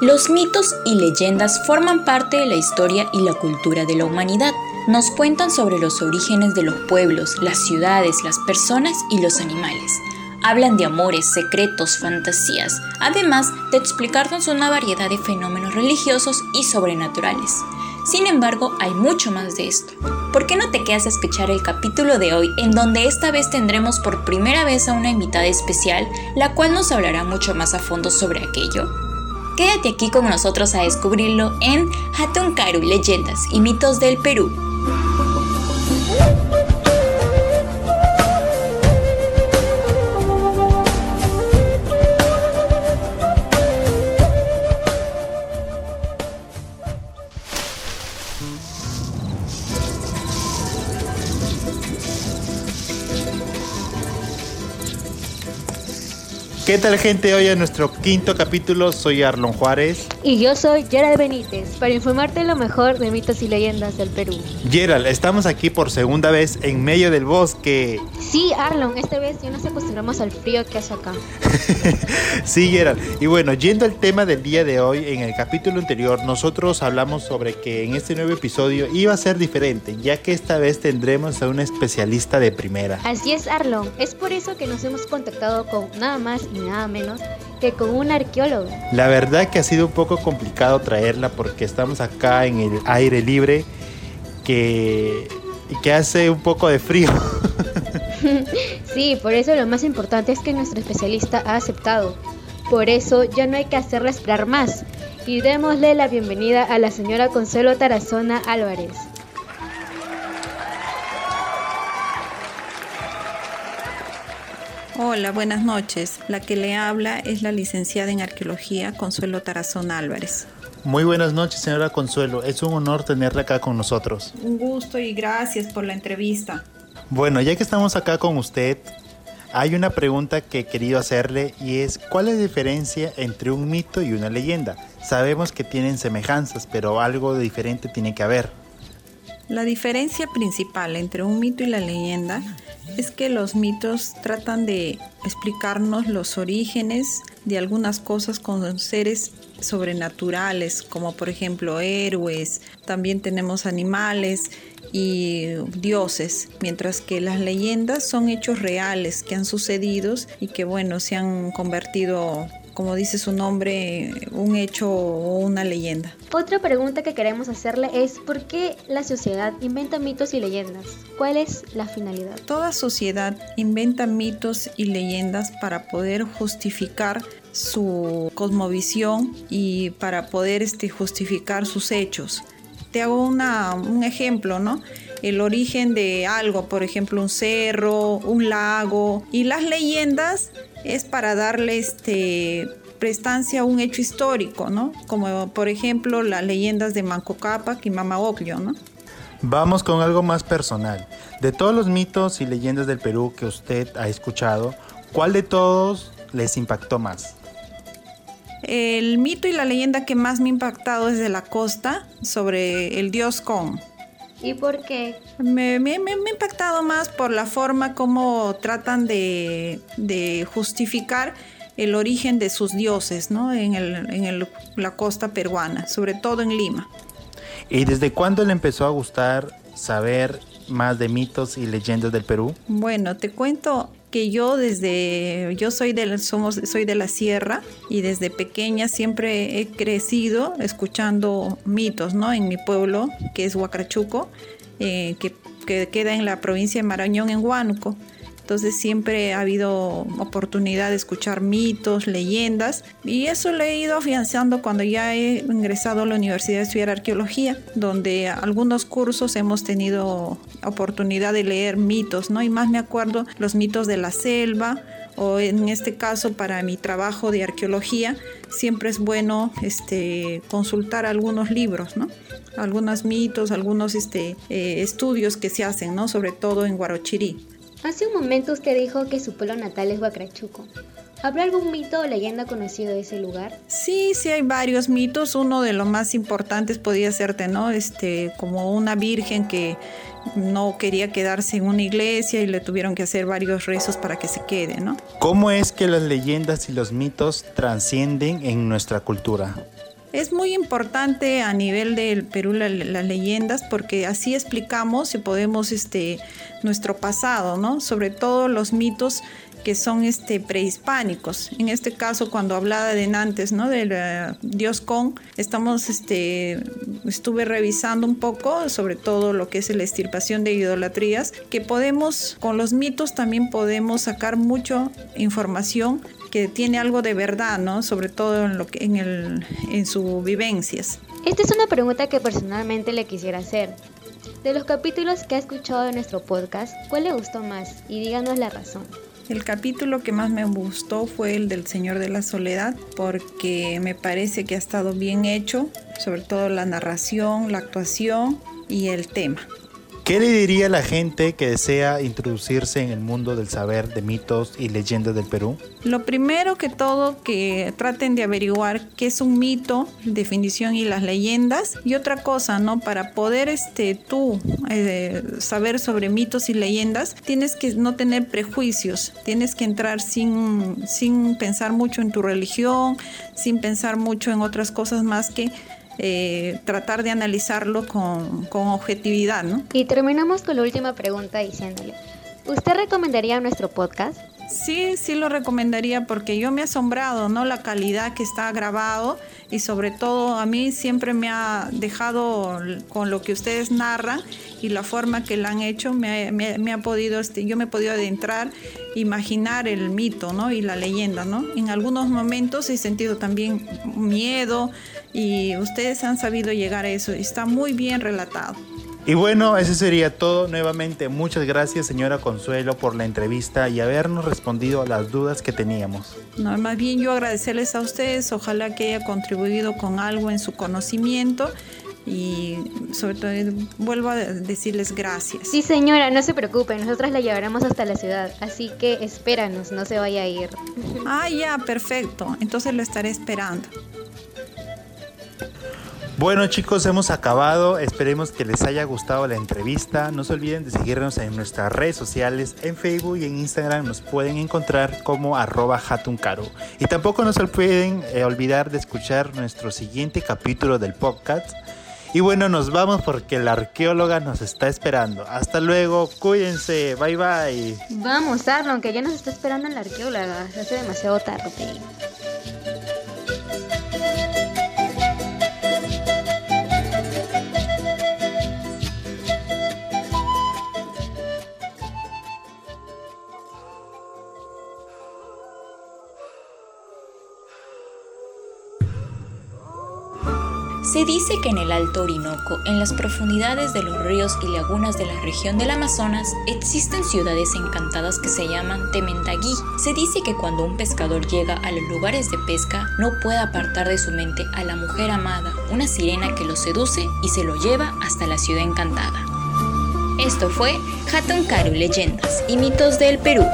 Los mitos y leyendas forman parte de la historia y la cultura de la humanidad. Nos cuentan sobre los orígenes de los pueblos, las ciudades, las personas y los animales. Hablan de amores, secretos, fantasías, además de explicarnos una variedad de fenómenos religiosos y sobrenaturales. Sin embargo, hay mucho más de esto. ¿Por qué no te quedas a escuchar el capítulo de hoy en donde esta vez tendremos por primera vez a una invitada especial, la cual nos hablará mucho más a fondo sobre aquello? Quédate aquí con nosotros a descubrirlo en Hatunkaru, Leyendas y Mitos del Perú. ¿Qué tal gente? Hoy en nuestro quinto capítulo soy Arlon Juárez. Y yo soy Gerald Benítez, para informarte lo mejor de mitos y leyendas del Perú. Gerald, estamos aquí por segunda vez en medio del bosque. Sí, Arlon, esta vez ya nos acostumbramos al frío que hace acá. sí, Gerald. Y bueno, yendo al tema del día de hoy, en el capítulo anterior nosotros hablamos sobre que en este nuevo episodio iba a ser diferente, ya que esta vez tendremos a un especialista de primera. Así es, Arlon. Es por eso que nos hemos contactado con nada más y nada menos que con un arqueólogo. La verdad que ha sido un poco complicado traerla porque estamos acá en el aire libre que, que hace un poco de frío. sí, por eso lo más importante es que nuestro especialista ha aceptado. Por eso ya no hay que hacerla esperar más. Y démosle la bienvenida a la señora Consuelo Tarazona Álvarez. Hola, buenas noches. La que le habla es la licenciada en arqueología Consuelo Tarazón Álvarez. Muy buenas noches, señora Consuelo. Es un honor tenerla acá con nosotros. Un gusto y gracias por la entrevista. Bueno, ya que estamos acá con usted, hay una pregunta que he querido hacerle y es ¿cuál es la diferencia entre un mito y una leyenda? Sabemos que tienen semejanzas, pero algo de diferente tiene que haber. La diferencia principal entre un mito y la leyenda es que los mitos tratan de explicarnos los orígenes de algunas cosas con seres sobrenaturales, como por ejemplo héroes, también tenemos animales y dioses, mientras que las leyendas son hechos reales que han sucedido y que bueno, se han convertido como dice su nombre, un hecho o una leyenda. Otra pregunta que queremos hacerle es ¿por qué la sociedad inventa mitos y leyendas? ¿Cuál es la finalidad? Toda sociedad inventa mitos y leyendas para poder justificar su cosmovisión y para poder este, justificar sus hechos. Te hago una, un ejemplo, ¿no? el origen de algo, por ejemplo, un cerro, un lago. Y las leyendas es para darle este prestancia a un hecho histórico, ¿no? Como por ejemplo las leyendas de Manco Cápac y Mama Ocllo, ¿no? Vamos con algo más personal. De todos los mitos y leyendas del Perú que usted ha escuchado, ¿cuál de todos les impactó más? El mito y la leyenda que más me ha impactado es de la costa sobre el dios Kong. ¿Y por qué? Me, me, ha impactado más por la forma como tratan de, justificar el origen de sus dioses ¿no? en, el, la costa peruana, sobre todo en Lima. ¿Y desde cuándo le empezó a gustar saber más de mitos y leyendas del Perú? Bueno, te cuento que yo desde yo soy de somos soy de la sierra y desde pequeña siempre he crecido escuchando mitos, ¿no? En mi pueblo que es Huacrachuco, eh, que, que, queda en la provincia de Marañón en Huánuco. Entonces siempre ha habido oportunidad de escuchar mitos, leyendas y eso lo he ido afianzando cuando ya he ingresado a la Universidad de Estudiar Arqueología, donde algunos cursos hemos tenido oportunidad de leer mitos, ¿no? Y más me acuerdo los mitos de la selva, o en este caso para mi trabajo de arqueología siempre es bueno este, consultar algunos libros, ¿no? algunos mitos, algunos este, eh, estudios que se hacen, ¿no? sobre todo en Guarochirí. Hace un momento usted dijo que su pueblo natal es Huacrachuco. ¿Habrá algún mito o leyenda conocido de ese lugar? Sí, sí hay varios mitos. Uno de los más importantes podría ser, ¿no? Este, como una virgen que no quería quedarse en una iglesia y le tuvieron que hacer varios rezos para que se quede, ¿no? ¿Cómo es que las leyendas y los mitos trascienden en nuestra cultura? Es muy importante a nivel del Perú las leyendas porque así explicamos y podemos este nuestro pasado, ¿no? Sobre todo los mitos que son este, prehispánicos. En este caso, cuando hablaba de Nantes, ¿no? del dios Kong, estamos, este, estuve revisando un poco sobre todo lo que es la extirpación de idolatrías, que podemos, con los mitos también podemos sacar mucha información que tiene algo de verdad, ¿no? Sobre todo en, lo que, en, el, en sus vivencias. Esta es una pregunta que personalmente le quisiera hacer. De los capítulos que ha escuchado en nuestro podcast, ¿cuál le gustó más? Y díganos la razón. El capítulo que más me gustó fue el del Señor de la Soledad porque me parece que ha estado bien hecho, sobre todo la narración, la actuación y el tema. ¿Qué le diría a la gente que desea introducirse en el mundo del saber de mitos y leyendas del Perú? Lo primero que todo, que traten de averiguar qué es un mito, definición y las leyendas. Y otra cosa, ¿no? Para poder este, tú eh, saber sobre mitos y leyendas, tienes que no tener prejuicios, tienes que entrar sin, sin pensar mucho en tu religión, sin pensar mucho en otras cosas más que eh, tratar de analizarlo con, con objetividad. ¿no? Y terminamos con la última pregunta diciéndole, ¿usted recomendaría nuestro podcast? Sí, sí lo recomendaría porque yo me he asombrado, ¿no? La calidad que está grabado y sobre todo a mí siempre me ha dejado con lo que ustedes narran y la forma que la han hecho, me, me, ha podido, este, yo me he podido adentrar, imaginar el mito, ¿no? Y la leyenda, ¿no? En algunos momentos he sentido también miedo, y ustedes han sabido llegar a eso. Está muy bien relatado. Y bueno, eso sería todo. Nuevamente, muchas gracias señora Consuelo por la entrevista y habernos respondido a las dudas que teníamos. No, más bien yo agradecerles a ustedes, ojalá que haya contribuido con algo en su conocimiento y sobre todo vuelvo a decirles gracias. Sí señora, no se preocupe, nosotras la llevaremos hasta la ciudad, así que espéranos, no se vaya a ir. Ah, ya, perfecto, entonces lo estaré esperando. Bueno chicos, hemos acabado. Esperemos que les haya gustado la entrevista. No se olviden de seguirnos en nuestras redes sociales, en Facebook y en Instagram nos pueden encontrar como arroba hatuncaro. Y tampoco no se olviden eh, olvidar de escuchar nuestro siguiente capítulo del podcast. Y bueno, nos vamos porque la arqueóloga nos está esperando. Hasta luego, cuídense, bye bye. Vamos, Arlon, que ya nos está esperando la arqueóloga. Hace demasiado tarde. Se dice que en el Alto Orinoco, en las profundidades de los ríos y lagunas de la región del Amazonas, existen ciudades encantadas que se llaman Temendagui. Se dice que cuando un pescador llega a los lugares de pesca, no puede apartar de su mente a la mujer amada, una sirena que lo seduce y se lo lleva hasta la ciudad encantada. Esto fue Hatton Karu Leyendas y Mitos del Perú.